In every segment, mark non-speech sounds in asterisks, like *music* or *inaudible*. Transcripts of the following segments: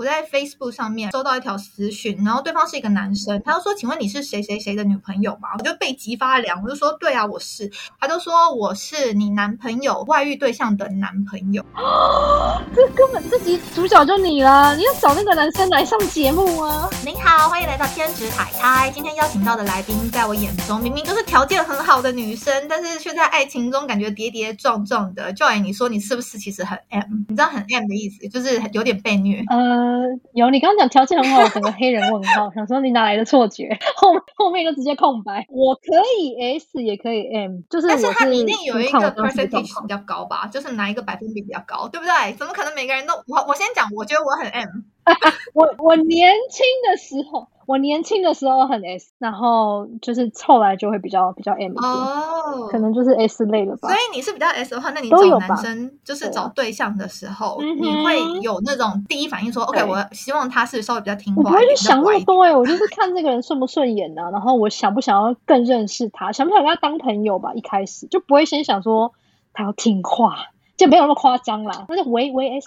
我在 Facebook 上面收到一条私讯，然后对方是一个男生，他就说：“请问你是谁谁谁的女朋友吗？”我就背脊发凉，我就说：“对啊，我是。”他就说：“我是你男朋友外遇对象的男朋友。*gasps* ”这根本这集主角就你了！你要找那个男生来上节目啊！您好，欢迎来到天职海苔。今天邀请到的来宾，在我眼中明明就是条件很好的女生，但是却在爱情中感觉跌跌撞撞的。Joy，你说你是不是其实很 M？你知道很 M 的意思，就是有点被虐。呃，有你刚刚讲条件很好，整个黑人问号，想说你哪来的错觉？后后面就直接空白。我可以 S，也可以 M，就是但是它一一定有一个 percentage 比较高吧，就是哪一个百分比比较高，对不对？怎么可能每个人都我我先讲，我觉得我很 M。*laughs* 我我年轻的时候，我年轻的时候很 S，然后就是后来就会比较比较 M 哦，可能就是 S 类了吧。所以你是比较 S 的话，那你找男生就是找对象的时候，你会有那种第一反应说，OK，我希望他是稍微比较听话。我不会去想那么多哎，我就是看这个人顺不顺眼呢，*laughs* 然后我想不想要更认识他，想不想跟他当朋友吧。一开始就不会先想说他要听话，就没有那么夸张啦。那就唯唯 S。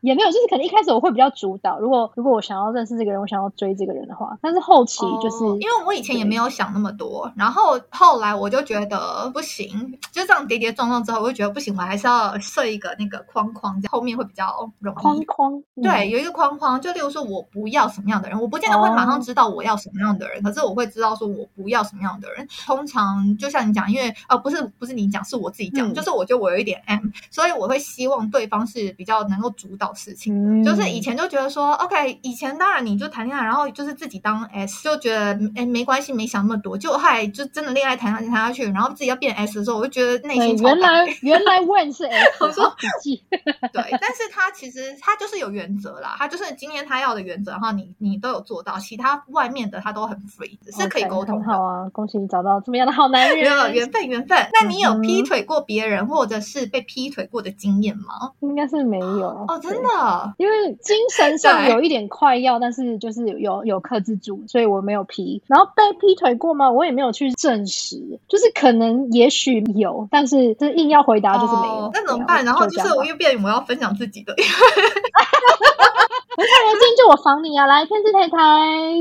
也没有，就是可能一开始我会比较主导。如果如果我想要认识这个人，我想要追这个人的话，但是后期就是因为我以前也没有想那么多，然后后来我就觉得不行，就这样跌跌撞撞之后，我就觉得不行，我还是要设一个那个框框，这样后面会比较容易。框框对，有一个框框，就例如说我不要什么样的人，我不见得会马上知道我要什么样的人，可是我会知道说我不要什么样的人。通常就像你讲，因为呃不是不是你讲，是我自己讲，就是我觉得我有一点 M，所以我会希望对方是比较能够主导事情。就是以前就觉得说，OK，以前当然你就谈恋爱，然后就是自己当 S，就觉得哎没关系，没想那么多。就后来就真的恋爱谈下谈下去，然后自己要变 S 的时候，我就觉得内心原来 *laughs* 原来 When 是 S，*laughs* 我说笔记。*laughs* 对，但是他其实他就是有原则啦，他就是今天他要的原则，然后你你都有做到，其他外面的他都很 free，是可以沟通的。好啊，恭喜你找到这么样的好男人。没有缘分缘分。那你有劈腿过别人，或者是被劈腿过的经验吗？应该是没有哦，真的，因为。精神上有一点快要，但是就是有有克制住，所以我没有劈。然后被劈腿过吗？我也没有去证实，就是可能也许有，但是就是硬要回答就是没有。那怎么办？然后就是我又变我要分享自己的。*laughs* 我太年轻，就我防你啊！来，天之太太，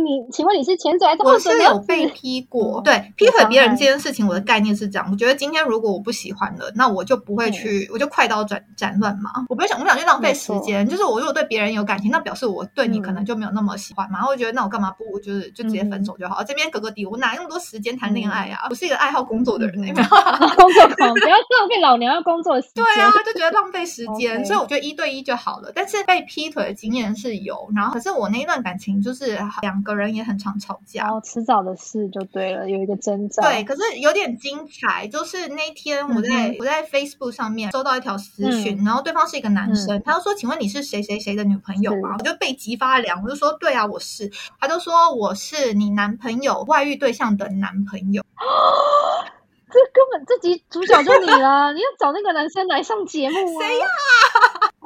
你请问你是前者还是后者？我是有被劈过，对，劈腿别人这件事情，我的概念是这样：我觉得今天如果我不喜欢了，那我就不会去，我就快刀斩斩乱麻，我不会想，我不想去浪费时间。就是我如果对别人有感情，那表示我对你可能就没有那么喜欢嘛。我觉得，那我干嘛不就是就直接分手就好？这边格格低，我哪那么多时间谈恋爱啊？我是一个爱好工作的人，工作狂，不要浪费老娘要工作的时间。对啊，就觉得浪费时间，*laughs* 所以我觉得一对一就好了。但是被劈腿的经验是。是有，然后可是我那一段感情就是两个人也很常吵架，然后迟早的事就对了，有一个征兆。对，可是有点精彩，就是那天我在我在 Facebook 上面收到一条私讯，然后对方是一个男生，他就说：“请问你是谁谁谁的女朋友吗？”我就被激发凉，我就说：“对啊，我是。”他就说：“我是你男朋友外遇对象的男朋友。*gasps* ”这根本这集主角就你了，你要找那个男生来上节目啊？谁呀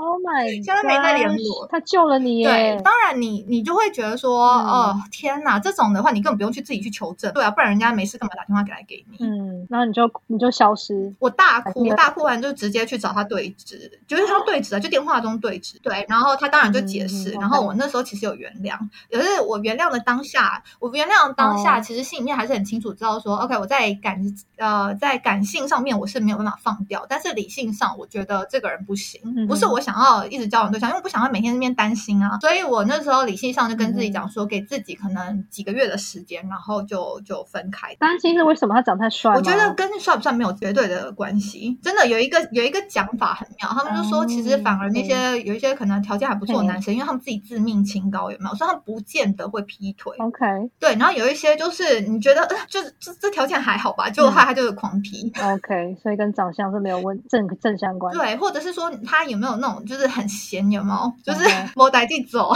？Oh my！现在没在联络，他救了你耶。对，当然你你就会觉得说，哦天哪，这种的话你根本不用去自己去求证，对啊，不然人家没事干嘛打电话给来给你？嗯，然后你就你就消失，我大哭，大哭完就直接去找他对质，就是他对质啊，就电话中对质。对，然后他当然就解释，然后我那时候其实有原谅，可是我原谅的当下，我原谅当下，其实心里面还是很清楚知道说，OK，我在感呃在感性上面我是没有办法放掉，但是理性上我觉得这个人不行，不是我想。想要一直交往对象，因为我不想要每天那边担心啊，所以我那时候理性上就跟自己讲说，给自己可能几个月的时间，然后就就分开。担心是为什么？他长太帅？我觉得跟帅不帅没有绝对的关系。真的有一个有一个讲法很妙，他们就说，其实反而那些有一些可能条件还不错的男生，因为他们自己自命清高，有没有？所以他们不见得会劈腿。OK，对。然后有一些就是你觉得，就是这这条件还好吧，就他他就是狂劈。OK，所以跟长相是没有问正正相关。对，或者是说他有没有那种就是很闲。有没有？就是我带去走，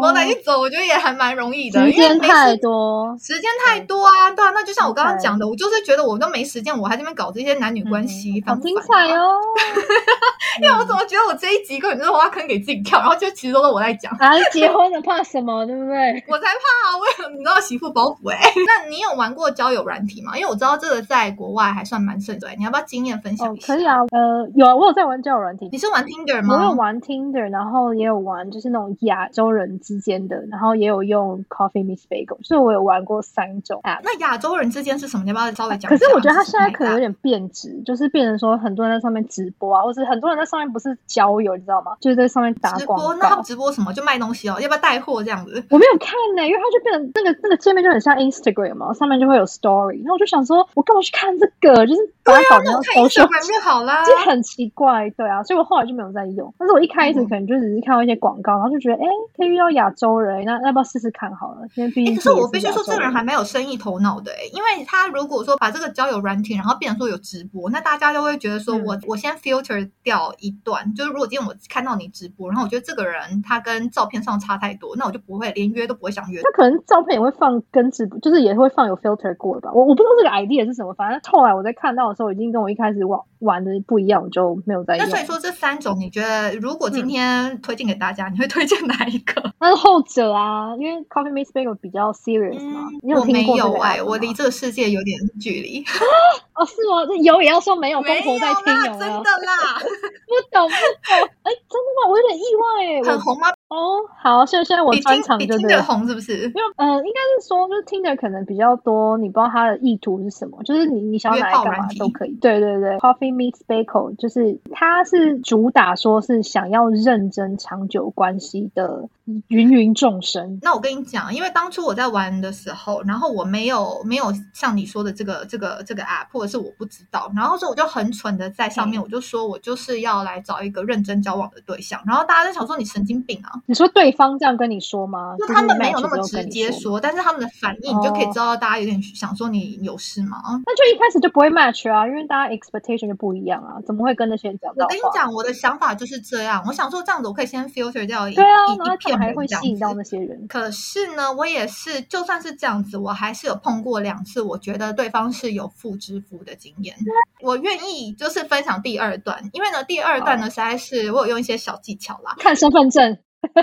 我带去走，我觉得也还蛮容易的。时间太多，时间太多啊！对啊，那就像我刚刚讲的，我就是觉得我都没时间，我还这边搞这些男女关系，好精彩哦！*laughs* 因为我怎么觉得我这一集根本就是挖坑给自己跳，然后就其实都是我在讲。啊，结婚了怕什么？对不对？*laughs* 我才怕！啊！为什么你知道媳妇包袱哎。*laughs* 那你有玩过交友软体吗？因为我知道这个在国外还算蛮盛对，你要不要经验分享一下？可以啊，呃，有啊，我有在玩交友软体。你是玩 Tinder 吗？我有玩 Tinder，然后也有玩就是那种亚洲人之间的，然后也有用 Coffee Miss Bagel，所以我有玩过三种 app。那亚洲人之间是什么？你要不要稍微讲？可是我觉得它现在可能有点变质，就是变成说很多人在上面直播啊，或者很多人在上面不是交友，你知道吗？就是在上面打广告。那他们直播什么？就卖东西哦？要不要带货这样子？我没有看呢，因为它就变成那个那个界面就很像 Instagram 嘛，上面就会有 Story。那我就想说，我干嘛去看这个？就是把它搞成 Instagram 就好啦，*laughs* 就很奇怪，对啊，所以我后来就没有再用。但是我一开始可能就只是看到一些广告，然后就觉得，哎，可以遇到亚洲人，那要不要试试看好了？因为毕竟，可是我必须说，这个人还蛮有生意头脑的，哎，因为他如果说把这个交友软体，然后变成说有直播，那大家就会觉得说我我先 filter 掉一段，就是如果今天我看到你直播，然后我觉得这个人他跟照片上差太多，那我就不会连约都不会想约。他可能照片也会放跟直播，就是也会放有 filter 过的吧？我我不知道这个 idea 是什么，反正后来我在看到的时候，已经跟我一开始玩玩的不一样，我就没有再用。那所以说这三种，你觉得如果今天推荐给大家，你会推荐哪一个？*laughs* 那是后者啊，因为 Coffee Miss Bagel 比较 serious 嘛。我没有哎，我离这个世界有点距离。*laughs* 哦，是吗？有也要说没有，公婆在听有真的啦，*laughs* 不懂不懂。哎，真的吗？我有点意外哎。很红吗？哦，好，现在现在我专场就对红是不是？因为呃，应该是说就是听的可能比较多，你不知道他的意图是什么，就是你你想要来干嘛都可以。对对对，Coffee Meets Bagel 就是它是主打说是想要认真长久关系的芸芸众生。那我跟你讲，因为当初我在玩的时候，然后我没有没有像你说的这个这个这个 app，或者是我不知道，然后所以我就很蠢的在上面，我就说我就是要来找一个认真交往的对象，然后大家在想说你神经病啊。你说对方这样跟你说吗？就他们没有那么直接说，但是他们的反应，你就可以知道大家有点想说你有事吗？那就一开始就不会 match 啊，因为大家 expectation 就不一样啊，怎么会跟那些人讲？我跟你讲，我的想法就是这样，我想说这样子我可以先 filter 掉一对啊，一片还会吸引到那些人。可是呢，我也是，就算是这样子，我还是有碰过两次，我觉得对方是有妇之夫的经验。我愿意就是分享第二段，因为呢，第二段呢实在是我有用一些小技巧啦，看身份证。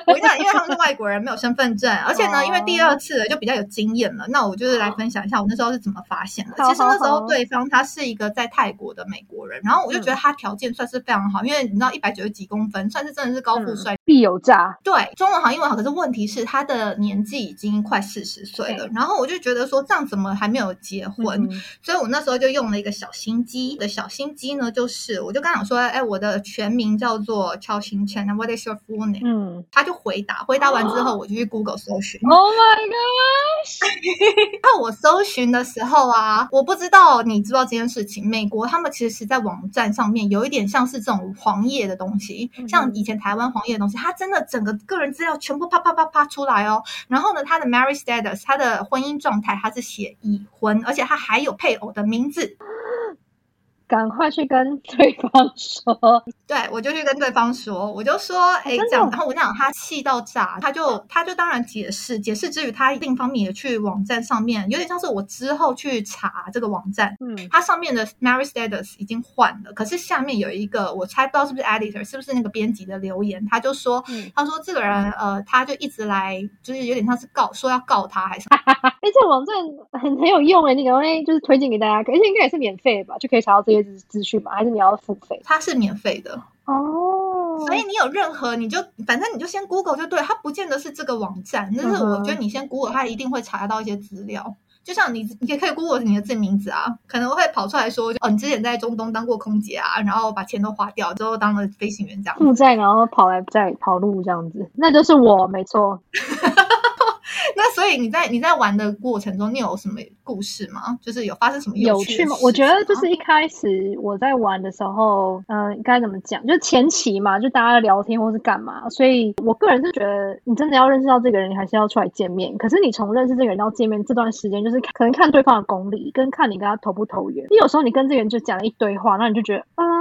我跟你讲，因为他们是外国人，没有身份证，而且呢，因为第二次就比较有经验了。那我就是来分享一下我那时候是怎么发现的。其实那时候对方他是一个在泰国的美国人，然后我就觉得他条件算是非常好，因为你知道一百九十几公分，算是真的是高富帅，必有诈。对，中文好，英文好，可是问题是他的年纪已经快四十岁了。然后我就觉得说这样怎么还没有结婚？所以我那时候就用了一个小心机的小心机呢，就是我就刚想说，哎，我的全名叫做乔新谦，What is your full name？嗯，他就回答。回答完之后，我就去 Google 搜寻。Oh my god！*laughs* 那我搜寻的时候啊，我不知道你知道这件事情。美国他们其实，在网站上面有一点像是这种黄页的东西，像以前台湾黄页的东西，他真的整个个人资料全部啪啪啪啪出来哦。然后呢，他的 marriage status，他的婚姻状态，他是写已婚，而且他还有配偶的名字。赶快去跟对方说，对我就去跟对方说，我就说，哎，这样，然后我讲他气到炸，他就他就当然解释，解释之余，他另一方面也去网站上面，有点像是我之后去查这个网站，嗯，它上面的 marriage status 已经换了，可是下面有一个我猜不到是不是 editor，是不是那个编辑的留言，他就说，他说这个人，呃，他就一直来，就是有点像是告说要告他还是，哎，这个网站很很有用哎，你赶快就是推荐给大家，而且应该也是免费的吧，就可以查到这些。资讯吗？还是你要付费？它是免费的哦，所以你有任何你就反正你就先 Google 就对，它不见得是这个网站，但是我觉得你先 Google，它一定会查到一些资料。就像你，你也可以 Google 你的自己名字啊，可能会跑出来说，哦，你之前在中东当过空姐啊，然后把钱都花掉之后当了飞行员这样，负债然后跑来再跑路这样子，那就是我没错。*laughs* *laughs* 那所以你在你在玩的过程中，你有什么故事吗？就是有发生什么有趣吗？我觉得就是一开始我在玩的时候，嗯，该怎么讲？就前期嘛，就大家聊天或是干嘛。所以我个人是觉得，你真的要认识到这个人，你还是要出来见面。可是你从认识这个人到见面这段时间，就是可能看对方的功力，跟看你跟他投不投缘。你有时候你跟这个人就讲了一堆话，那你就觉得啊。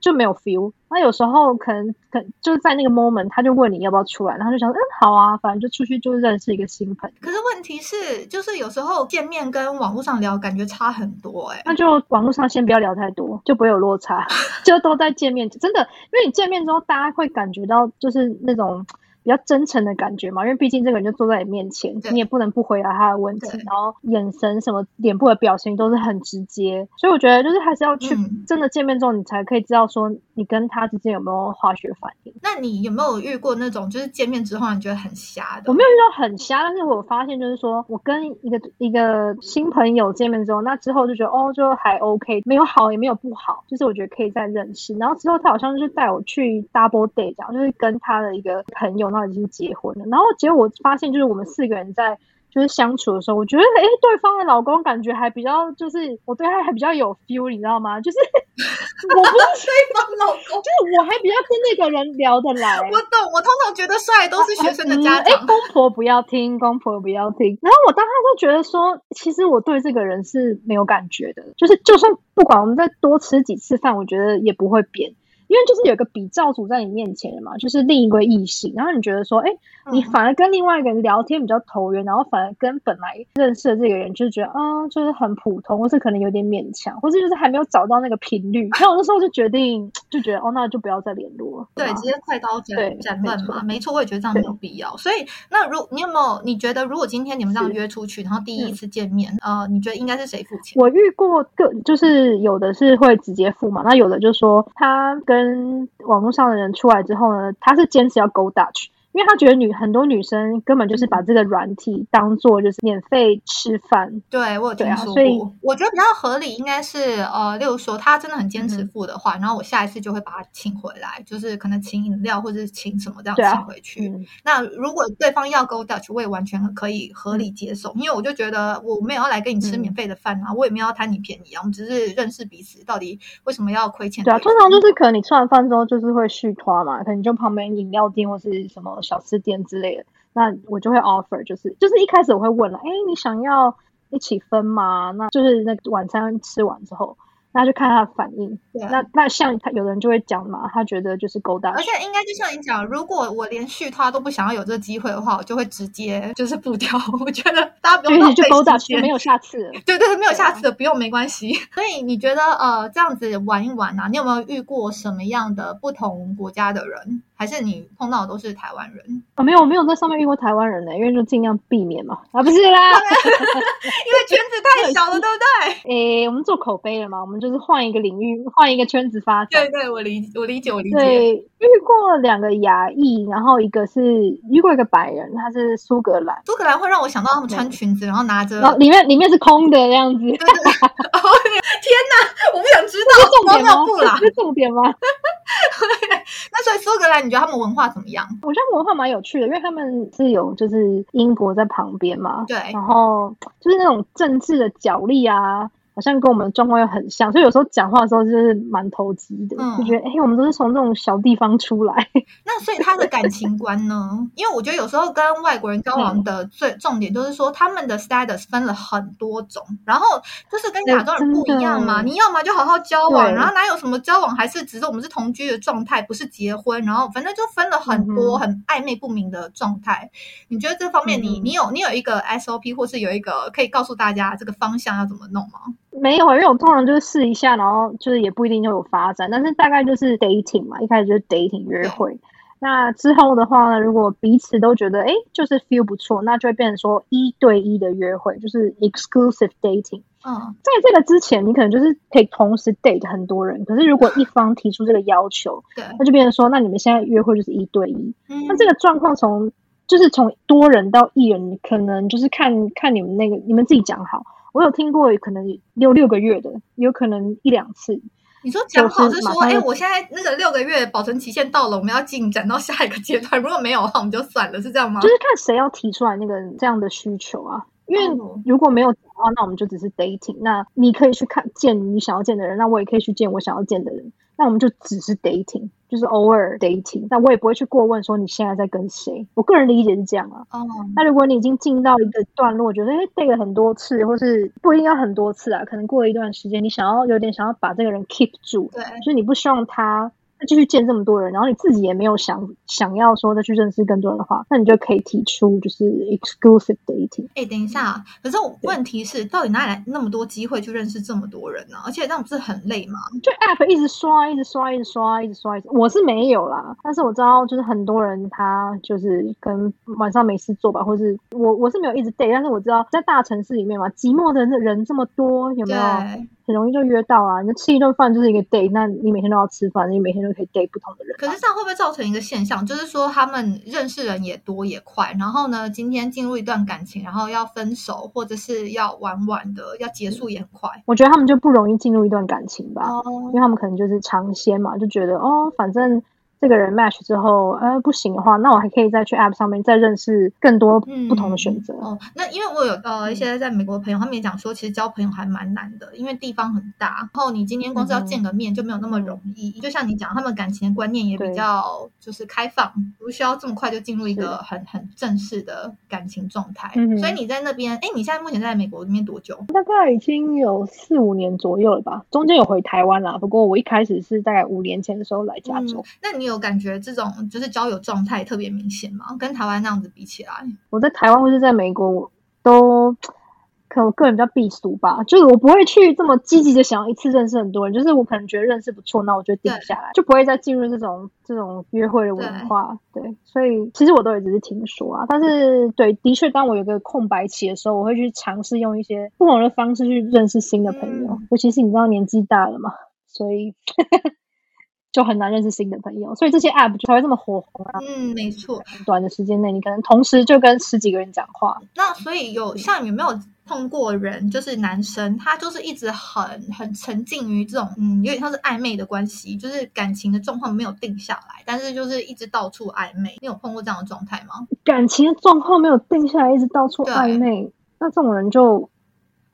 就没有 feel，那有时候可能可就是在那个 moment，他就问你要不要出来，然后就想，嗯，好啊，反正就出去就认识一个新朋友。可是问题是，就是有时候见面跟网络上聊感觉差很多，哎，那就网络上先不要聊太多，就不会有落差，*laughs* 就都在见面。真的，因为你见面之后，大家会感觉到就是那种。比比较真诚的感觉嘛，因为毕竟这个人就坐在你面前，你也不能不回答他的问题，然后眼神什么脸部的表情都是很直接，所以我觉得就是还是要去嗯真的见面之后，你才可以知道说你跟他之间有没有化学反应。那你有没有遇过那种就是见面之后你觉得很瞎的？我没有遇到很瞎，但是我发现就是说我跟一个一个新朋友见面之后，那之后就觉得哦，就还 OK，没有好也没有不好，就是我觉得可以再认识。然后之后他好像就是带我去 double date，这样就是跟他的一个朋友，那已经结婚了。然后结果我发现就是我们四个人在。就是相处的时候，我觉得哎，对方的老公感觉还比较，就是我对他还比较有 feel，你知道吗？就是 *laughs* 我不是对方老公，就是我还比较跟那个人聊得来。我懂。我通常觉得帅都是学生的家长哎、长。公婆不要听，公婆不要听。然后我当时就觉得说，其实我对这个人是没有感觉的，就是就算不管我们再多吃几次饭，我觉得也不会变。因为就是有一个比较组在你面前的嘛，就是另一个异性，然后你觉得说，哎、你嗯反而跟另外一个人聊天比较投缘，然后反而跟本来认识的这个人就是觉得啊、就是很普通，或是可能有点勉强，或是就是还没有找到那个频率。然后我那时候就决定，就觉得哦，那就不要再联络了。对，直接快刀斩斩乱麻，没没错，我也觉得这样没有必要。所以，那如你有没有？你觉得如果今天你们这样约出去，然后第一嗯次见面，呃，你觉得应该是谁付钱？我遇过个，就是有的是会直接付嘛，那有的就说他跟跟网络上的人出来之后呢，他是坚持要 go Dutch，因为他觉得女很多女生根本就是把这个软体当做就是免费吃饭，对我有听说啊所以过，我觉得比较合理应该是呃，例如说他真的很坚持嗯。付的话，然后我下一次就会把他请回来，就是可能请饮料或者是请什么这样请回去。嗯，那如果对方要 go Dutch，我也完全可以合理接受，因为我就觉得我没有要来跟你吃嗯。免费的饭啊，我也没有要贪你便宜啊，我们只是认识彼此，到底为什么要亏欠对啊，通常就是可能你吃完饭之后就是会续团嘛，可能就旁边饮料店或是什么小吃店之类的，那我就会 offer，就是就是一开始我会问了，哎，你想要一起分吗？那就是那晚餐吃完之后。那就看他的反应。对啊那那像他有的人就会讲嘛，他觉得就是勾搭而，且应该就像你讲，如果我连续他都不想要有这个机会的话，我就会直接就是不掉。我觉得大家不用就浪费勾搭，时间没有下次了。对对对，没有下次的，不用没关系。所以你觉得呃这样子玩一玩啊，你有没有遇过什么样的不同国家的人？还是你碰到的都是台湾人？啊，没有，我没有在上面遇过台湾人呢，因为就尽量避免嘛。啊，不是啦，因为圈子太小了，*laughs* 对不对？诶，我们做口碑了嘛，我们就是换一个领域，换一个圈子发展对。对，我理我理解我理解。对，遇过两个亚裔，然后一个是遇过一个白人，他是苏格兰，苏格兰会让我想到他们穿裙子，然后拿着。然后里面里面是空的这样子，*laughs* 天哪，我不想知道，重点吗？尿布啦。是重点吗？*laughs* 那所以苏格兰，你觉得他们文化怎么样？我觉得文化蛮有趣的，因为他们是有就是英国在旁边嘛，对然后就是那种政治的角力啊，好像跟我们的状况又很像，所以有时候讲话的时候就是蛮投机的，嗯就觉得哎、诶我们都是从这种小地方出来，那所以他的感情观呢？*laughs* 因为我觉得有时候跟外国人交往的最重点就是说，他们的 status 分了很多种，然后就是跟亚洲人不一样嘛。你要么就好好交往，然后哪有什么交往，还是只是我们是同居的状态，不是结婚，然后反正就分了很多很暧昧不明的状态。你觉得这方面你，嗯你有你有一个 SOP，或是有一个可以告诉大家这个方向要怎么弄吗？没有，因为我通常就是试一下，然后就是也不一定就有发展，但是大概就是 dating 嘛，一开始就是 dating 约会。*laughs* 那之后的话呢，如果彼此都觉得哎，就是 feel 不错，那就会变成说一对一的约会，就是 exclusive dating。嗯，在这个之前，你可能就是可以同时 date 很多人，可是如果一方提出这个要求，对，那就变成说，那你们现在约会就是一对一。嗯那这个状况从就是从多人到一人，你可能就是看看你们那个你们自己讲好。我有听过，可能六六个月的，有可能一两次。你说讲好是是说，哎、我现在那个六个月保存期限到了，我们要进展到下一个阶段。如果没有的话，我们就算了，是这样吗？就是看谁要提出来那个这样的需求啊。因为哦如果没有的话，那我们就只是 dating。那你可以去看见你想要见的人，那我也可以去见我想要见的人。那我们就只是 dating，就是偶尔 dating。那我也不会去过问说你现在在跟谁。我个人理解是这样啊。哦，那如果你已经进到一个段落，觉得哎 date 了很多次，或是不一定要很多次啊，可能过了一段时间，你想要有点想要把这个人 keep 住，对，就是你不希望他继续见这么多人，然后你自己也没有想想要说再去认识更多人的话，那你就可以提出就是 exclusive dating。哎，等一下，可是问题是，到底哪里来那么多机会去认识这么多人呢？而且这样不是很累吗？就 app 一直刷，一直刷，一直刷，一直刷，一直我是没有啦，但是我知道就是很多人他就是跟晚上没事做吧，或是我我是没有一直 date，但是我知道在大城市里面嘛，寂寞的人这么多，有没有？很容易就约到啊！你吃一顿饭就是一个 day，那你每天都要吃饭，你每天都可以 day 不同的人。可是这样会不会造成一个现象，就是说他们认识人也多也快，然后呢，今天进入一段感情，然后要分手或者是要玩玩的，要结束也很快。我觉得他们就不容易进入一段感情吧，因为他们可能就是尝鲜嘛，就觉得哦，反正。这个人 match 之后，呃，不行的话，那我还可以再去 app 上面再认识更多不同的选择。哦，那因为我有呃一些在美国的朋友，他们也讲说，其实交朋友还蛮难的，因为地方很大，然后你今天光是要见个面就没有那么容易。就像你讲，他们感情的观念也比较就是开放，不需要这么快就进入一个很很正式的感情状态。所以你在那边，哎，你现在目前在美国那边多久？大概已经有四五年左右了吧，中间有回台湾啦。不过我一开始是大概五年前的时候来加州。那你？有感觉这种就是交友状态特别明显吗？跟台湾那样子比起来，我在台湾或是在美国，我都可能我个人比较避俗吧，就是我不会去这么积极的想要一次认识很多人，就是我可能觉得认识不错，那我就定下来，就不会再进入这种这种约会的文化。对，所以其实我都也只是听说啊，但是对，的确，当我有个空白期的时候，我会去尝试用一些不同的方式去认识新的朋友，尤其是你知道年纪大了嘛，所以。就很难认识新的朋友，所以这些 app 就才会这么火红啊。嗯，没错，短的时间内，你可能同时就跟十几个人讲话。那所以有像有没有碰过人，就是男生，他就是一直很很沉浸于这种嗯，有点像是暧昧的关系，就是感情的状况没有定下来，但是就是一直到处暧昧。你有碰过这样的状态吗？感情的状况没有定下来，一直到处暧昧，那这种人就。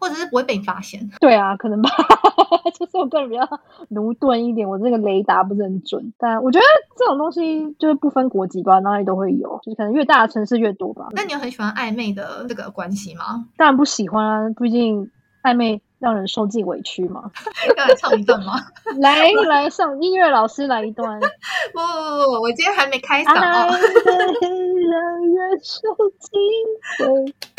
或者是不会被你发现，对啊，可能吧。*laughs* 就是我个人比较驽钝一点，我这个雷达不是很准。但我觉得这种东西就是不分国籍吧，哪里都会有，就是可能越大的城市越多吧。那你有很喜欢暧昧的这个关系吗？当然不喜欢啊，毕竟暧昧让人受尽委屈嘛。*laughs* 要来唱一段吗？来 *laughs* 来，上音乐老师来一段。不不不不，我今天还没开嗓哦。让人受尽委屈。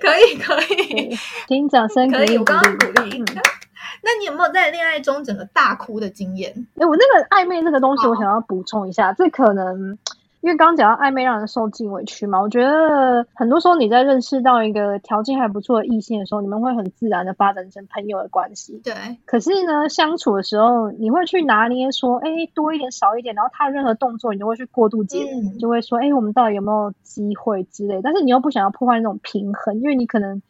可 *laughs* 以可以，*laughs* 请掌声可以，我刚刚鼓励。*laughs* 那你有没有在恋爱中整个大哭的经验？哎，我那个暧昧这个东西，我想要补充一下，这可能。因为刚刚讲到暧昧让人受尽委屈嘛，我觉得很多时候你在认识到一个条件还不错的异性的时候，你们会很自然的发展成朋友的关系。对。可是呢，相处的时候，你会去拿捏说，哎，多一点少一点，然后他的任何动作，你都会去过度解读，就会说，哎，我们到底有没有机会之类。但是你又不想要破坏那种平衡，因为你可能。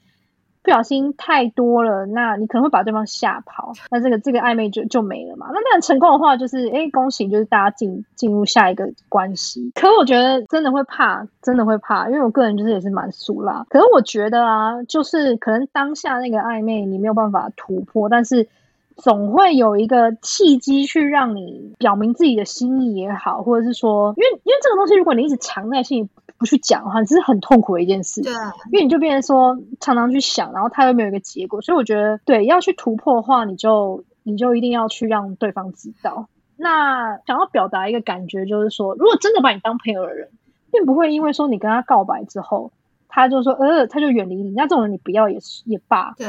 不小心太多了，那你可能会把对方吓跑，那这个这个暧昧就就没了嘛。那那成功的话，就是哎，恭喜，就是大家进进入下一个关系。可我觉得真的会怕，真的会怕，因为我个人就是也是蛮俗啦。可是我觉得啊，就是可能当下那个暧昧你没有办法突破，但是总会有一个契机去让你表明自己的心意也好，或者是说，因为因为这个东西，如果你一直藏在心里。不去讲的话，这是很痛苦的一件事。对，因为你就变成说常常去想，然后他又没有一个结果，所以我觉得对要去突破的话，你就你就一定要去让对方知道。那想要表达一个感觉，就是说，如果真的把你当朋友的人，并不会因为说你跟他告白之后，他就说呃，他就远离你。那这种人你不要也是也罢。对，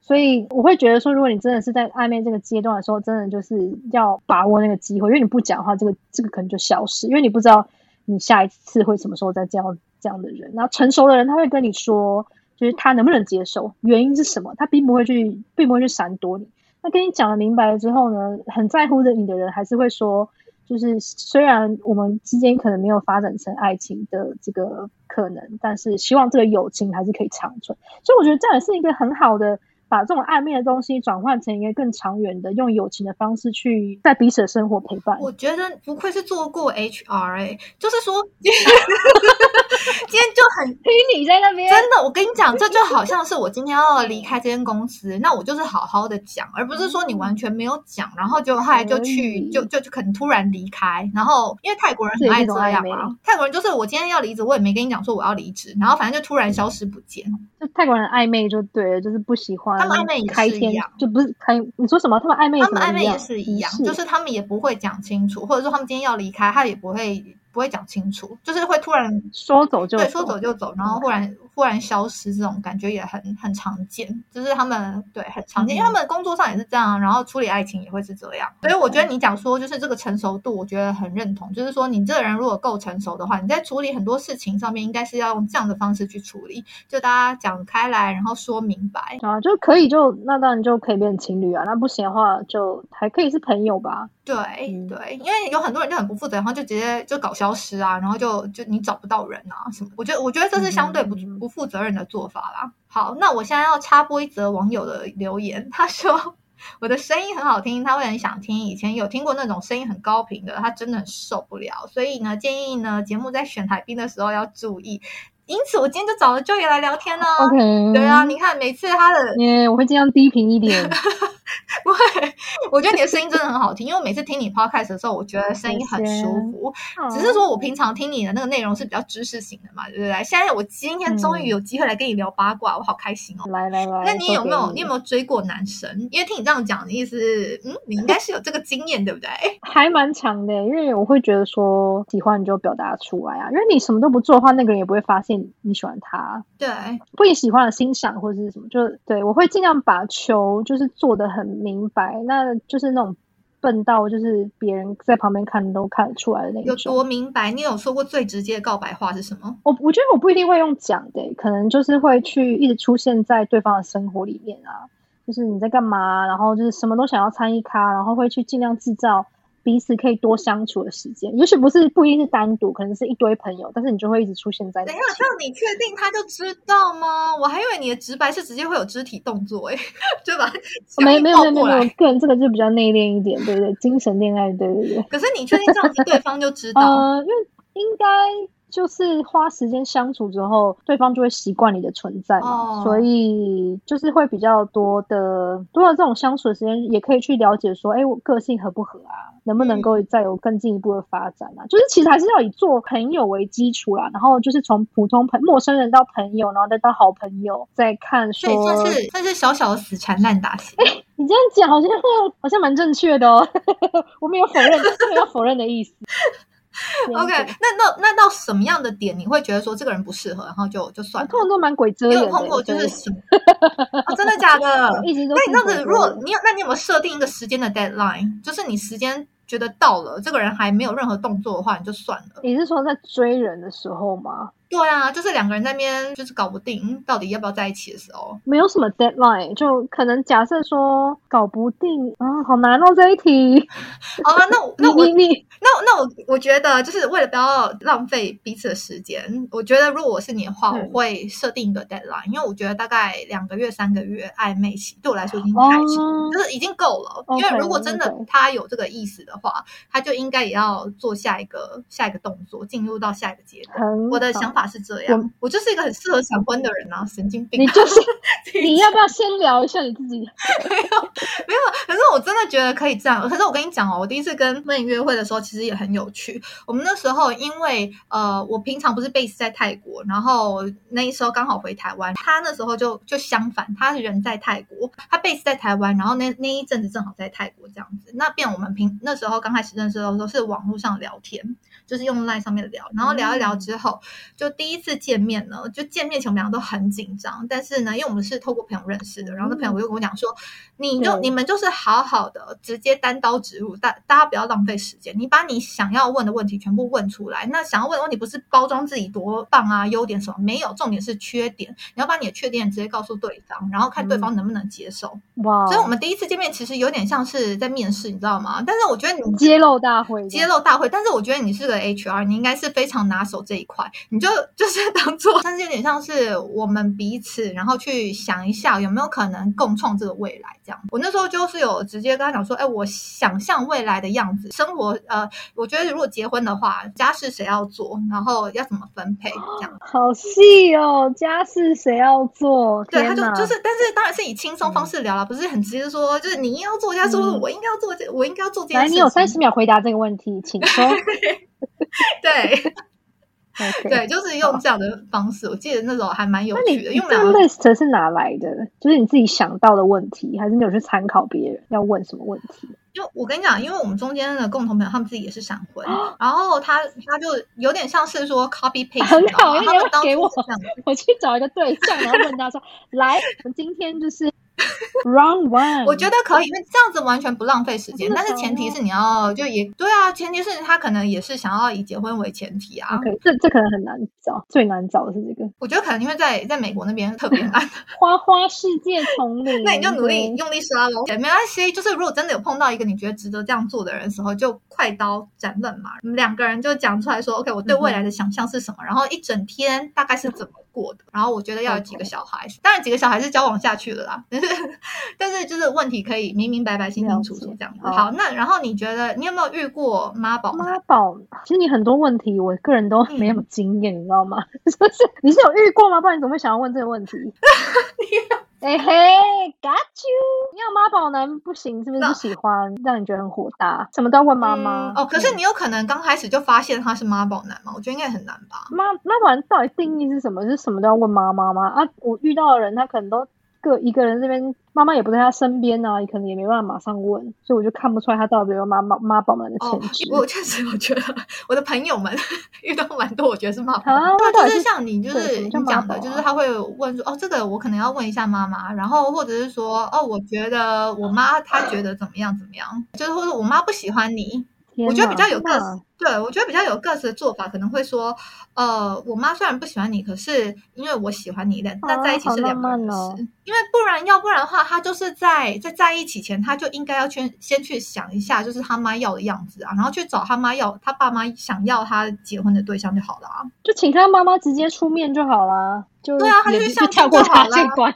所以我会觉得说，如果你真的是在暧昧这个阶段的时候，真的就是要把握那个机会，因为你不讲的话，这个这个可能就消失，因为你不知道。你下一次会什么时候再这样这样的人？然后成熟的人他会跟你说，就是他能不能接受，原因是什么？他并不会去，并不会去闪躲你。那跟你讲了明白了之后呢，很在乎的你的人还是会说，就是虽然我们之间可能没有发展成爱情的这个可能，但是希望这个友情还是可以长存。所以我觉得这也是一个很好的。把这种暧昧的东西转换成一个更长远的，用友情的方式去在彼此的生活陪伴。我觉得不愧是做过 HR 哎，就是说 *laughs* 今天就很听你在那边，真的，我跟你讲，这就好像是我今天要离开这间公司，那我就是好好的讲，而不是说你完全没有讲，然后就后来就去就就就可能突然离开，然后因为泰国人很爱这样嘛，泰国人就是我今天要离职，我也没跟你讲说我要离职，然后反正就突然消失不见，就泰国人暧昧就对了，就是不喜欢他们暧昧也是一样，就不是开你说什么？他们暧昧他们暧昧也是一样，就是他们也不会讲清楚，或者说他们今天要离开，他也不会。不会讲清楚，就是会突然说走就对，说走就走，然后忽然忽然消失，这种感觉也很很常见，就是他们对很常见，因为他们工作上也是这样，然后处理爱情也会是这样，所以我觉得你讲说就是这个成熟度，我觉得很认同，就是说你这个人如果够成熟的话，你在处理很多事情上面应该是要用这样的方式去处理，就大家讲开来，然后说明白。啊，就可以就那当然就可以变成情侣啊，那不行的话就还可以是朋友吧。对对，因为有很多人就很不负责，然后就直接就搞消失啊，然后就就你找不到人啊什么。我觉得我觉得这是相对不不负责任的做法啦。好，那我现在要插播一则网友的留言，他说 *laughs* 我的声音很好听，他会很想听。以前有听过那种声音很高频的，他真的很受不了，所以呢，建议呢节目在选台宾的时候要注意。因此，我今天就找了 Joy 来聊天呢。OK，对啊，你看每次他的，耶，我会尽量低频一点。*laughs* 不会，我觉得你的声音真的很好听，因为我每次听你 Podcast 的时候，我觉得声音很舒服。只是说我平常听你的那个内容是比较知识型的嘛，对不对？现在我今天终于有机会来跟你聊八卦，我好开心哦。来来来，那你有没有你有没有追过男神？因为听你这样讲的意思，嗯，你应该是有这个经验，对不对？还蛮强的，因为我会觉得说喜欢你就表达出来啊，因为你什么都不做的话，那个人也不会发现。你喜欢他，对，不仅喜欢的欣赏或者是什么，就对我会尽量把球就是做的很明白，那就是那种笨到就是别人在旁边看都看得出来的那种。有多明白？你有说过最直接的告白话是什么？我我觉得我不一定会用讲的，可能就是会去一直出现在对方的生活里面啊，就是你在干嘛，然后就是什么都想要参与咖，然后会去尽量制造。彼此可以多相处的时间，也许不是不一定是单独，可能是一堆朋友，但是你就会一直出现在。等一下，这样你确定他就知道吗？我还以为你的直白是直接会有肢体动作，哎，对吧？没没有没有没有，个人这个就比较内敛一点，对不对？精神恋爱，对对对。可是你确定这样子对方就知道？呃，因为应该。就是花时间相处之后，对方就会习惯你的存在嘛，所以就是会比较多的多了这种相处的时间，也可以去了解说，哎，我个性合不合啊，能不能够再有更进一步的发展啊？就是其实还是要以做朋友为基础啦，然后就是从普通朋陌生人到朋友，然后再到好朋友，再看说，这是这是小小的死缠烂打型。哎，你这样讲好像好像蛮正确的哦，*laughs* 我没有否认，没有否认的意思。OK，那那那到什么样的点你会觉得说这个人不适合，然后就就算了？通常都蛮鬼遮眼的。有碰过就是什么？真的假的？*laughs* 那你那样子，如果你有，那你有没有设定一个时间的 deadline？就是你时间觉得到了，这个人还没有任何动作的话，你就算了。你是说在追人的时候吗？对啊，就是两个人在那边就是搞不定，到底要不要在一起的时候，没有什么 deadline，就可能假设说搞不定啊，好难哦这一题。好 *laughs* 了，那那我你那那我我觉得就是为了不要浪费彼此的时间，我觉得如果我是你的话，我会设定一个 deadline，因为我觉得大概两个月、三个月暧昧期对我来说已经太长，就是已经够了。因为如果真的他有这个意思的话，他就应该也要做下一个下一个动作，进入到下一个阶段。我的想法。是这样，我就是一个很适合闪婚的人啊，神经病！你就是，*laughs* 你要不要先聊一下你自己？*laughs* 没有，没有。可是我真的觉得可以这样。可是我跟你讲哦，我第一次跟梦影约会的时候，其实也很有趣。我们那时候因为呃，我平常不是 base 在泰国，然后那时候刚好回台湾，他那时候就就相反，他人在泰国，他 base 在台湾，然后那那一阵子正好在泰国这样子。那变我们平那时候刚开始认识的时候是网络上聊天。就是用 line 上面聊，然后聊一聊之后，就第一次见面呢，就见面前我们两个都很紧张。但是呢，因为我们是透过朋友认识的，然后那朋友就跟我讲说，你就你们就是好好的直接单刀直入，大大家不要浪费时间，你把你想要问的问题全部问出来。那想要问的问题不是包装自己多棒啊，优点什么没有，重点是缺点，你要把你的缺点直接告诉对方，然后看对方能不能接受。哇！所以我们第一次见面其实有点像是在面试，你知道吗？但是我觉得你揭露大会，揭露大会，但是我觉得你是个。H R，你应该是非常拿手这一块，你就就是 *laughs* 当做，甚至有点像是我们彼此，然后去想一下有没有可能共创这个未来这样。我那时候就是有直接跟他讲说，哎，我想象未来的样子，生活呃，我觉得如果结婚的话，家事谁要做，然后要怎么分配这样。好细哦，家事谁要做？对，他就就是，但是当然是以轻松方式聊了，不是很直接说，就是你要做家事，我应该要做这，我应该要做这件事。来，你有三十秒回答这个问题，请说。*laughs* *laughs* 对。对，就是用这样的方式。我记得那时候还蛮有趣的。用这个 list 是哪来的？就是你自己想到的问题，还是你有去参考别人要问什么问题？就我跟你讲，因为我们中间的共同朋友，他们自己也是闪婚，然后他他就有点像是说 copy paste，*laughs* 很好，他们当给我我去找一个对象，然后问他说：“ *laughs* 来，我们今天就是。” Round one，*laughs* 我觉得可以，因为这样子完全不浪费时间。但是前提是你要就也对啊，前提是他可能也是想要以结婚为前提啊。OK，这这可能很难找，最难找的是这个。我觉得可能因为在在美国那边特别难。*laughs* 花花世界丛林，那你就努力用力刷喽。也没关系，就是如果真的有碰到一个你觉得值得这样做的人的时候，就快刀斩乱麻，两个人就讲出来说，OK，我对未来的想象是什么，然后一整天大概是怎么。过的，然后我觉得要有几个小孩，当然几个小孩是交往下去了啦，但是但是就是问题可以明明白白、清清楚楚这样子。好，那然后你觉得你有没有遇过妈宝？妈宝，其实你很多问题，我个人都没有经验，你知道吗？*laughs* 就是你是有遇过吗？不然你怎么会想要问这个问题？*laughs* 哎嘿，got you！你有妈宝男不行，是不是不喜欢？让你觉得很火大，什么都要问妈妈哦。可是你有可能刚开始就发现他是妈宝男吗？我觉得应该很难吧。妈妈宝男到底定义是什么？是什么都要问妈妈吗？啊，我遇到的人他可能都。个一个人这边妈妈也不在他身边啊，可能也没办法马上问，所以我就看不出来他到底有妈妈妈宝们的潜质。我确实我觉得我的朋友们 *laughs* 遇到蛮多，我觉得是妈宝。对，就是像你就是你讲的，就是他会问说哦，这个我可能要问一下妈妈，然后或者是说哦，我觉得我妈她觉得怎么样怎么样，就是或者我妈不喜欢你。我觉得比较有个性，对我觉得比较有个性的做法，可能会说，呃，我妈虽然不喜欢你，可是因为我喜欢你，但但在一起是两个人事。因为不然，要不然的话，他就是在在在一起前，他就应该要去先去想一下，就是他妈要的样子啊，然后去找他妈要他爸妈想要他结婚的对象就好了啊，就请他妈妈直接出面就好了，就对啊，他就就跳过他这关。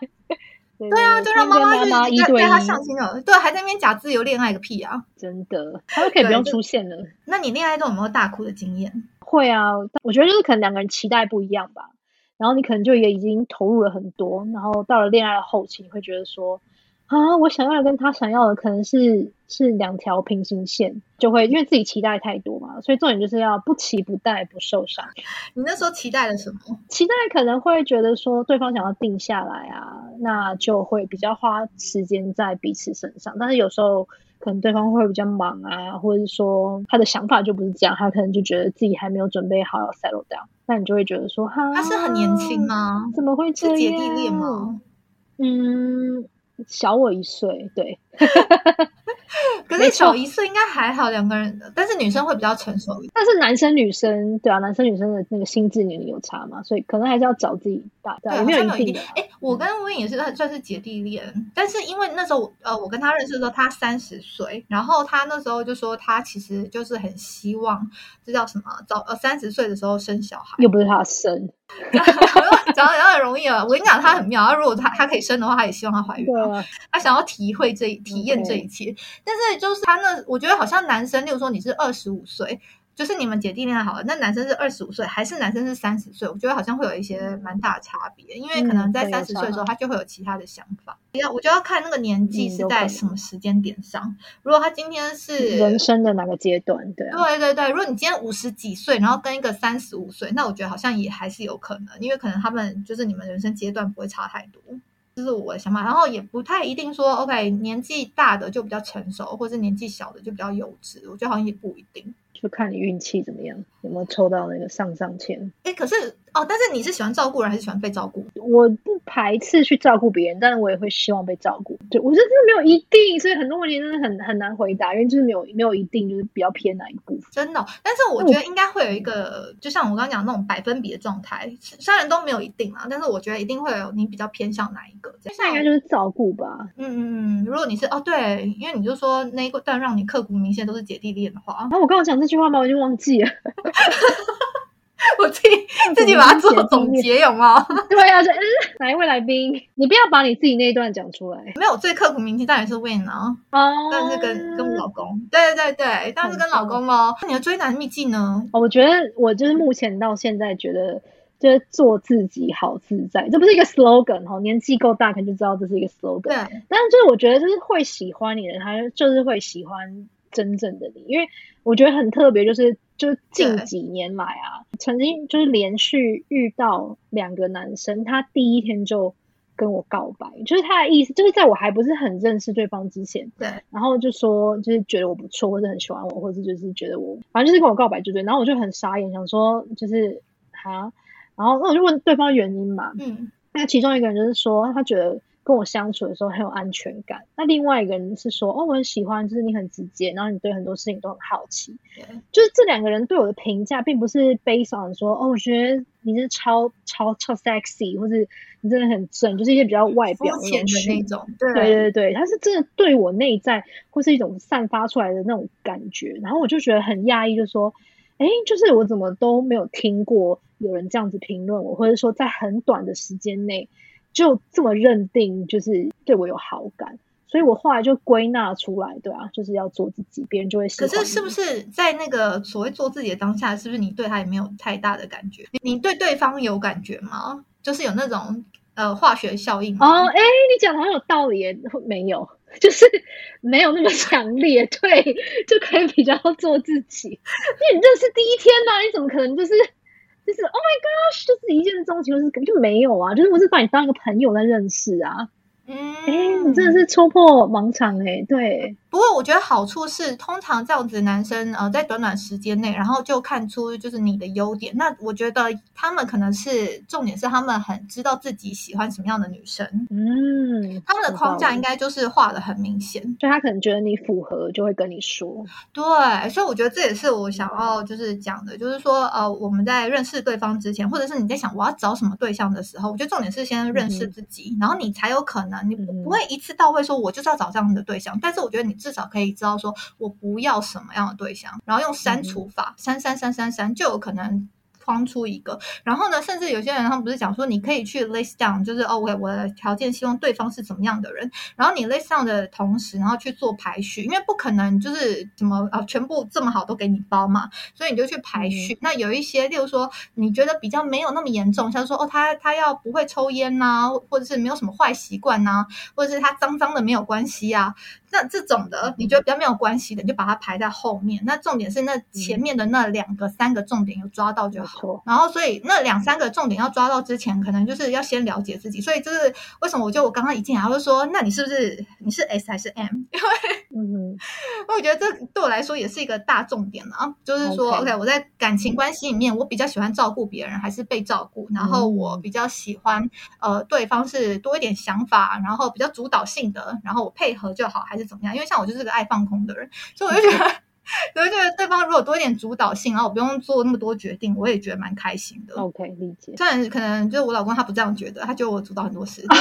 对啊，就让妈妈去带他相亲了。对，还在那边假自由恋爱个屁啊！真的，他就可以不用出现了。那你恋爱中有没有大哭的经验？会啊，我觉得就是可能两个人期待不一样吧。然后你可能就也已经投入了很多，然后到了恋爱的后期，你会觉得说。啊，我想要的跟他想要的可能是是两条平行线，就会因为自己期待太多嘛，所以重点就是要不期不待，不受伤。你那时候期待了什么？期待可能会觉得说对方想要定下来啊，那就会比较花时间在彼此身上。但是有时候可能对方会比较忙啊，或者是说他的想法就不是这样，他可能就觉得自己还没有准备好要 settle down，那你就会觉得说，哈，他是很年轻吗？怎么会这样？姐弟恋吗？嗯。小我一岁，对。*laughs* 可是小一岁应该还好，两个人，但是女生会比较成熟一点。但是男生女生，对啊，男生女生的那个心智年龄有差嘛，所以可能还是要找自己大。对，没有一定。哎，我跟温也是算是姐弟恋，但是因为那时候呃，我跟他认识的时候他三十岁，然后他那时候就说他其实就是很希望，这叫什么？早呃三十岁的时候生小孩，又不是他生。*laughs* 讲讲很容易啊！我跟你讲，他很妙。他如果他他可以生的话，他也希望他怀孕。他想要体会这体验这一切。但是就是他那，我觉得好像男生，例如说你是二十五岁。就是你们姐弟恋爱好了，那男生是二十五岁，还是男生是三十岁？我觉得好像会有一些蛮大的差别，因为可能在三十岁的时候，他就会有其他的想法。要我就要看那个年纪是在什么时间点上。如果他今天是人生的哪个阶段？对，对对对。如果你今天五十几岁，然后跟一个三十五岁，那我觉得好像也还是有可能，因为可能他们就是你们人生阶段不会差太多。这是我的想法，然后也不太一定说，OK，年纪大的就比较成熟，或者年纪小的就比较幼稚。我觉得好像也不一定。就看你运气怎么样，有没有抽到那个上上签。哎，可是哦，但是你是喜欢照顾人还是喜欢被照顾？我不排斥去照顾别人，但是我也会希望被照顾。对我觉得真的没有一定，所以很多问题真的很很难回答，因为就是没有没有一定，就是比较偏哪一部分。真的，但是我觉得应该会有一个，就像我刚刚讲那种百分比的状态，虽然都没有一定啊，但是我觉得一定会有你比较偏向哪一个。接下应该就是照顾吧。嗯嗯嗯，如果你是哦对，因为你就说那一段让你刻骨铭心都是姐弟恋的话，然后我刚刚讲。这句话吗？我已经忘记了。*laughs* 我自己 *laughs* 自己把它做总结，有吗？*laughs* 对啊，就嗯，哪一位来宾？你不要把你自己那一段讲出来。没有最刻骨铭心，当然是 Win 啊，哦，但是跟跟我老公，对对对对，当然是跟老公哦。那你的追男秘籍呢？哦我觉得我就是目前到现在觉得。就是做自己好自在，这不是一个 slogan 哈，年纪够大可能就知道这是一个 slogan。对，但是就是我觉得就是会喜欢你的人，他就是会喜欢真正的你，因为我觉得很特别，就是就是近几年来啊，曾经就是连续遇到两个男生，他第一天就跟我告白，就是他的意思就是在我还不是很认识对方之前，对，然后就说就是觉得我不错，或者很喜欢我，或者就是觉得我反正就是跟我告白就对，然后我就很傻眼，想说就是哈。然后那我就问对方原因嘛，嗯，那其中一个人就是说他觉得跟我相处的时候很有安全感，那另外一个人是说哦我很喜欢，就是你很直接，然后你对很多事情都很好奇，就是这两个人对我的评价并不是 based on 说哦我觉得你是超超超 sexy，或者你真的很正，就是一些比较外表的那种，对对对对，他是真的对我内在或是一种散发出来的那种感觉，然后我就觉得很讶异，就说。哎，就是我怎么都没有听过有人这样子评论我，或者说在很短的时间内就这么认定，就是对我有好感，所以我后来就归纳出来，对啊，就是要做自己，别人就会喜欢。可是是不是在那个所谓做自己的当下，是不是你对他也没有太大的感觉？你对对方有感觉吗？就是有那种呃化学效应哦？哎，你讲的很有道理，没有。*laughs* 就是没有那么强烈，对，就可以比较做自己。因为你认识第一天呢，你怎么可能就是就是 Oh my gosh，就是一见钟情，就是根本就没有啊，就是我是把你当一个朋友在认识啊。嗯，哎，你真的是戳破盲肠哎，对。不过我觉得好处是，通常这样子男生呃，在短短时间内，然后就看出就是你的优点。那我觉得他们可能是重点是他们很知道自己喜欢什么样的女生。嗯，他们的框架应该就是画的很明显，就他可能觉得你符合，就会跟你说。对，所以我觉得这也是我想要就是讲的，就是说呃，我们在认识对方之前，或者是你在想我要找什么对象的时候，我觉得重点是先认识自己，然后你才有可能，你不会一次到位说我就是要找这样的对象。但是我觉得你。至少可以知道，说我不要什么样的对象，然后用删除法删删删删删，就有可能。框出一个，然后呢，甚至有些人他们不是讲说，你可以去 list down，就是哦，我我的条件希望对方是怎么样的人，然后你 list down 的同时，然后去做排序，因为不可能就是怎么啊，全部这么好都给你包嘛，所以你就去排序。那有一些，例如说你觉得比较没有那么严重，像说哦，他他要不会抽烟呐，或者是没有什么坏习惯呐，或者是他脏脏的没有关系啊，那这种的你觉得比较没有关系的，你就把它排在后面。那重点是那前面的那两个、三个重点有抓到就好。然后，所以那两三个重点要抓到之前，可能就是要先了解自己。所以，就是为什么我就我刚刚一进来，我就说，那你是不是你是 S 还是 M？因为，嗯，*laughs* 我觉得这对我来说也是一个大重点啊。就是说，OK，我在感情关系里面，我比较喜欢照顾别人还是被照顾？然后我比较喜欢呃，对方是多一点想法，然后比较主导性的，然后我配合就好，还是怎么样？因为像我就是个爱放空的人，所以我就觉得。*laughs* 我就觉得对方如果多一点主导性，然后我不用做那么多决定，我也觉得蛮开心的。OK，理解。虽然可能就是我老公他不这样觉得，他觉得我主导很多事。*laughs*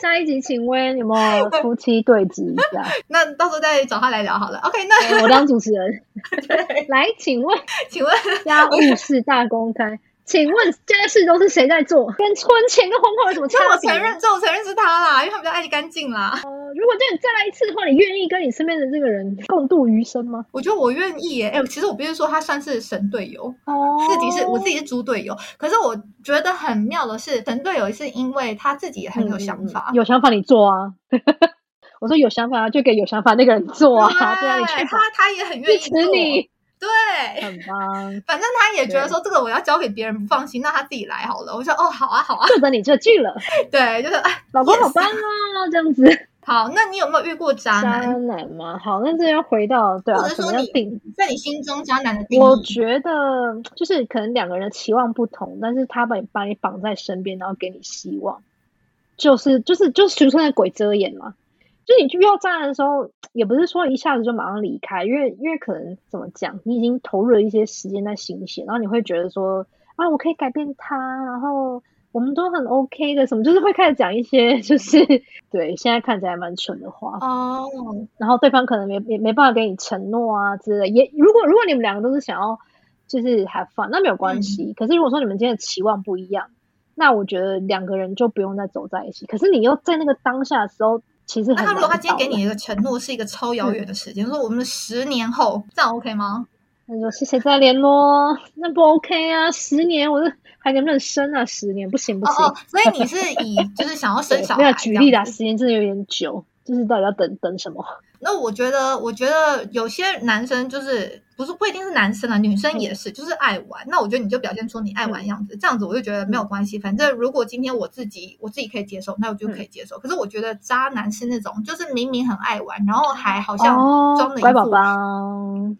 下一集请问有没有夫妻对峙一下？*laughs* 那到时候再找他来聊好了。OK，那我当主持人。对，来，请问，请问家务事大公开。请问这件事都是谁在做？跟婚前跟婚后有什么差别？我承认，这我承认是他啦，因为他比较爱干净啦。哦，如果叫你再来一次的话，你愿意跟你身边的这个人共度余生吗？我觉得我愿意耶。哎，其实我不是说他算是神队友哦，自己是我自己是猪队友。可是我觉得很妙的是，神队友是因为他自己也很有想法，有想法你做啊。*laughs* 我说有想法就给有想法那个人做啊，对啊，他他也很愿意支持你。对，很棒。*laughs* 反正他也觉得说这个我要交给别人不放心，那他自己来好了。我说哦，好啊，好啊，就等你这句了。*laughs* 对，就是哎，老公好棒啊，这样子。*laughs* 好，那你有没有遇过渣男？渣男吗？好，那这要回到对啊，或者说你在你心中渣男的定义？我觉得就是可能两个人期望不同，但是他把你把你绑在身边，然后给你希望，就是就是就是俗称的鬼遮眼嘛。就你去遇到渣男的时候，也不是说一下子就马上离开，因为因为可能怎么讲，你已经投入了一些时间在新鲜，然后你会觉得说啊，我可以改变他，然后我们都很 OK 的，什么就是会开始讲一些就是对现在看起来蛮蠢的话哦，然后对方可能没没没办法给你承诺啊之类，也如果如果你们两个都是想要就是 have fun，那没有关系。可是如果说你们今天的期望不一样，那我觉得两个人就不用再走在一起。可是你又在那个当下的时候，其实那他如果他今天给你一个，承诺，是一个超遥远的时间，说我们十年后，这样 OK 吗？那就谢谢再联络，*laughs* 那不 OK 啊？十年，我这还能不能生啊？十年不行不行。哦哦，所以你是以就是想要生小孩没有这举例啦，样子十年真的有点久，就是到底要等等什么？那我觉得，我觉得有些男生就是不是不一定是男生啊，女生也是，就是爱玩。那我觉得你就表现出你爱玩的样子，这样子我就觉得没有关系。反正如果今天我自己我自己可以接受，那我就可以接受。可是我觉得渣男是那种，就是明明很爱玩，然后还好像装了一哦乖宝副、宝，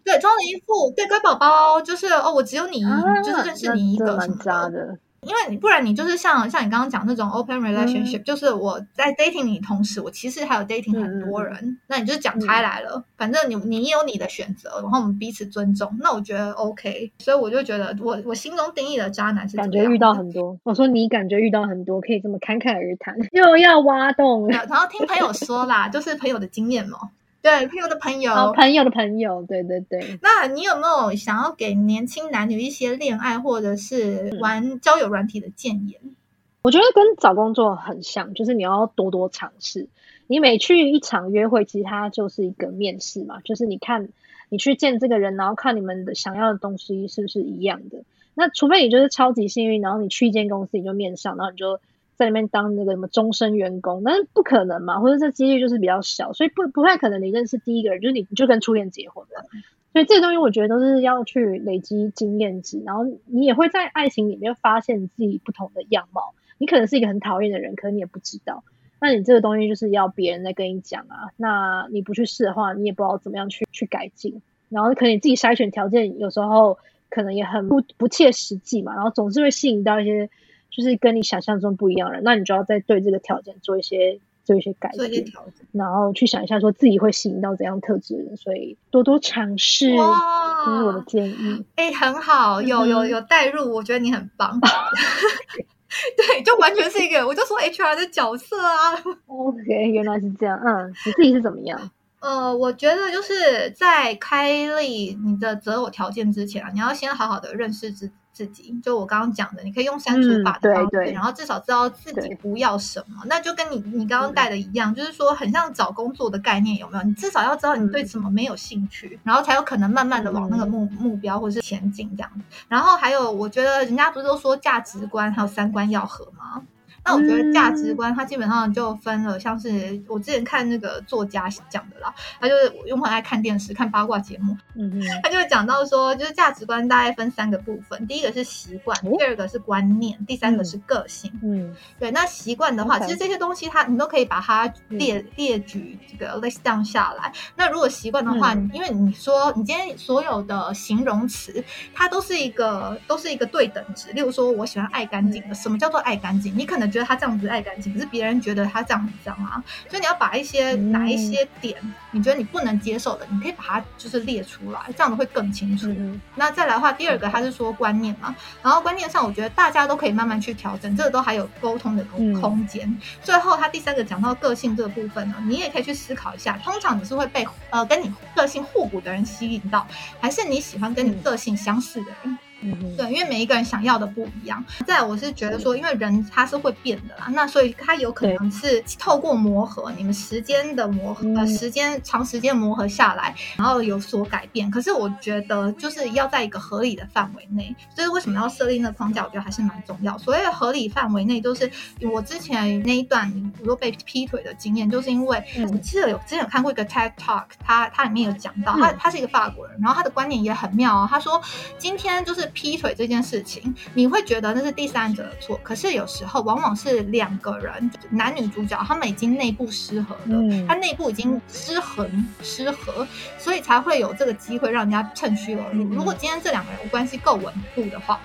对，装了一副对乖宝宝，就是哦，我只有你，啊就是认识你一个什么。的。因为你不然你就是像像你刚刚讲那种 open relationship，、嗯。就是我在 dating 你同时，我其实还有 dating 很多人，那你就讲开来了，反正你你有你的选择，然后我们彼此尊重，那我觉得 OK，所以我就觉得我我心中定义的渣男是感觉遇到很多，我说你感觉遇到很多，可以这么侃侃而谈，又要挖洞。然后听朋友说啦，就是朋友的经验嘛，对朋友的朋友。好朋友的朋友，对对对，那你有没有想要给年轻男女一些恋爱或者是嗯玩交友软体的建言？我觉得跟找工作很像，就是你要多多尝试。你每去一场约会，其实它就是一个面试嘛，就是你看你去见这个人，然后看你们的想要的东西是不是一样的。那除非你就是超级幸运，然后你去一间公司你就面上，然后你就在那边当那个什么终身员工，但是不可能嘛，或者这几率就是比较小，所以不不太可能你认识第一个人就是你就跟初恋结婚了。所以这些东西我觉得都是要去累积经验值，然后你也会在爱情里面发现自己不同的样貌。你可能是一个很讨厌的人，可能你也不知道。那你这个东西就是要别人来跟你讲啊，那你不去试的话，你也不知道怎么样去去改进。然后可能你自己筛选条件有时候可能也很不不切实际嘛，然后总是会吸引到一些就是跟你想象中不一样了，那你就要再对这个条件做一些做一些改做一些变，调整。然后去想一下说自己会吸引到怎样特质的人，所以多多尝试，哇这是我的建议。哎、很好，有有嗯有带入，我觉得你很棒。*laughs* 对，就完全是一个，我就说 HR 的角色啊。OK，原来是这样，嗯，你自己是怎么样？呃，我觉得就是在开立你的择偶条件之前啊，你要先好好的认识自自己。就我刚刚讲的，你可以用删除嗯法的方式，对对然后至少知道自己不要什么。那就跟你你刚刚带的一样，就是说很像找工作的概念，有没有？你至少要知道你对嗯什么没有兴趣，然后才有可能慢慢的往那个嗯目目标或是前进这样。然后还有，我觉得人家不是都说价值观还有三观要合吗？那我觉得价值观它基本上就分了，像是我之前看那个作家讲的啦，他就是因为我很爱看电视、看八卦节目，嗯嗯，他就会讲到说，就是价值观大概分三个部分，第一个是习惯，哦第二个是观念，第三个是个性。嗯对，那习惯的话其实这些东西它你都可以把它列、列举这个 list down 下来。那如果习惯的话，嗯因为你说你今天所有的形容词，它都是一个都是一个对等值。例如说，我喜欢爱干净的，什么叫做爱干净？你可能觉得他这样子爱干净，可是别人觉得他这样很脏啊。所以你要把一些、嗯哪一些点你觉得你不能接受的，你可以把它就是列出来，这样子会更清楚。嗯那再来的话，第二个他是说观念嘛，然后观念上我觉得大家都可以慢慢去调整，这个都还有沟通的空嗯空间。最后他第三个讲到个性这个部分呢，你也可以去思考一下，通常你是会被呃跟你个性互补的人吸引到，还是你喜欢跟你嗯个性相似的人？对，因为每一个人想要的不一样。再，我是觉得说，因为人他是会变的啦，那所以他有可能是透过磨合，你们时间的磨合，呃，嗯时间长时间磨合下来，然后有所改变。可是我觉得就是要在一个合理的范围内，就是为什么要设定那个框架，我觉得还是蛮重要。所谓的合理范围内，就是我之前那一段我说被劈腿的经验，就是因为嗯我记得有之前有看过一个 TED Talk，他他里面有讲到，他嗯他是一个法国人，然后他的观念也很妙哦。他说，今天就是劈腿这件事情，你会觉得那是第三者的错，可是有时候往往是两个人，男女主角他们已经内部失和了，嗯他内部已经失衡失和，所以才会有这个机会让人家趁虚而入。嗯如果今天这两个人关系够稳固的话，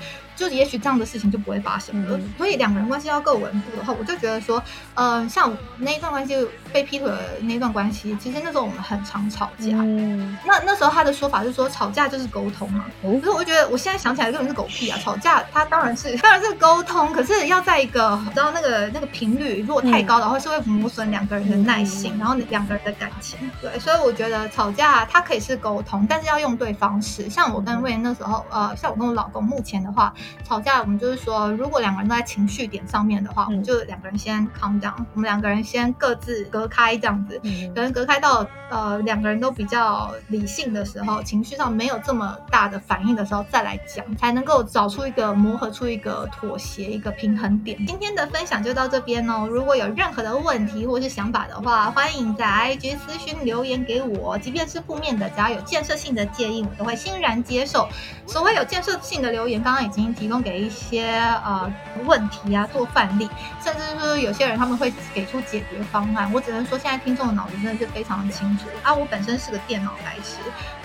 就也许这样的事情就不会发生了。所以两个人关系要够稳固的话，我就觉得说，呃，像那一段关系被劈腿的那段关系，其实那时候我们很常吵架。嗯，那那时候他的说法是说，吵架就是沟通嘛。可是我觉得我现在想起来根本是狗屁啊！吵架他当然是当然是沟通，可是要在一个知道那个那个频率如果太高的话，是会磨损两个人的耐心，然后两个人的感情。对，所以我觉得吵架它可以是沟通，但是要用对方式。像我跟瑞那时候，呃，像我跟我老公目前的话，吵架我们就是说，如果两个人都在情绪点上面的话，我们就两个人先 calm down，我们两个人先各自隔开这样子，可能隔开到呃两个人都比较理性的时候，情绪上没有这么大的反应的时候再来讲，才能够找出一个磨合出一个妥协一个平衡点。今天的分享就到这边哦，如果有任何的问题或是想法的话，欢迎在 IG 私讯留言给我，即便是负面的，只要有建设性的建议，我都会欣然接受。所谓有建设性的留言，刚刚已经提供给一些呃问题啊做范例，甚至是有些人他们会给出解决方案。我只能说，现在听众的脑子真的是非常的清楚啊！我本身是个电脑白痴，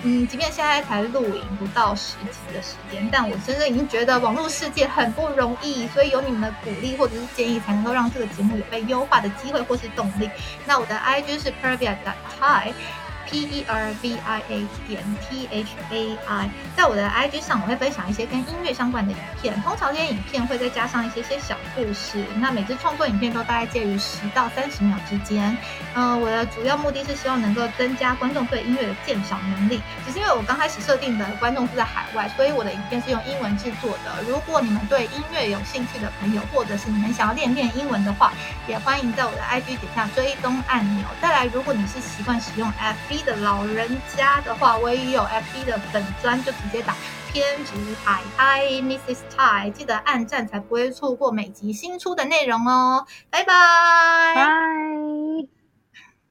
嗯，即便现在才录影不到十集的时间，但我真的已经觉得网络世界很不容易，所以有你们的鼓励或者是建议，才能够让这个节目有被优化的机会或是动力。那我的 IG 是 Pervia 的 Thai。*laughs* P E R V I A 点 T H A I，在我的 IG 上，我会分享一些跟音乐相关的影片。通常这些影片会再加上一些些小故事。那每支创作影片都大概介于十到三十秒之间。嗯，我的主要目的是希望能够增加观众对音乐的鉴赏能力。只是因为我刚开始设定的观众是在海外，所以我的影片是用英文制作的。如果你们对音乐有兴趣的朋友，或者是你们想要练练英文的话，也欢迎在我的 IG 点下追踪按钮。再来，如果你是习惯使用 FB。的老人家的话，我也有 FB 的粉砖，就直接打偏执海 I Mrs. Tai，记得按赞才不会错过每集新出的内容哦，拜。拜。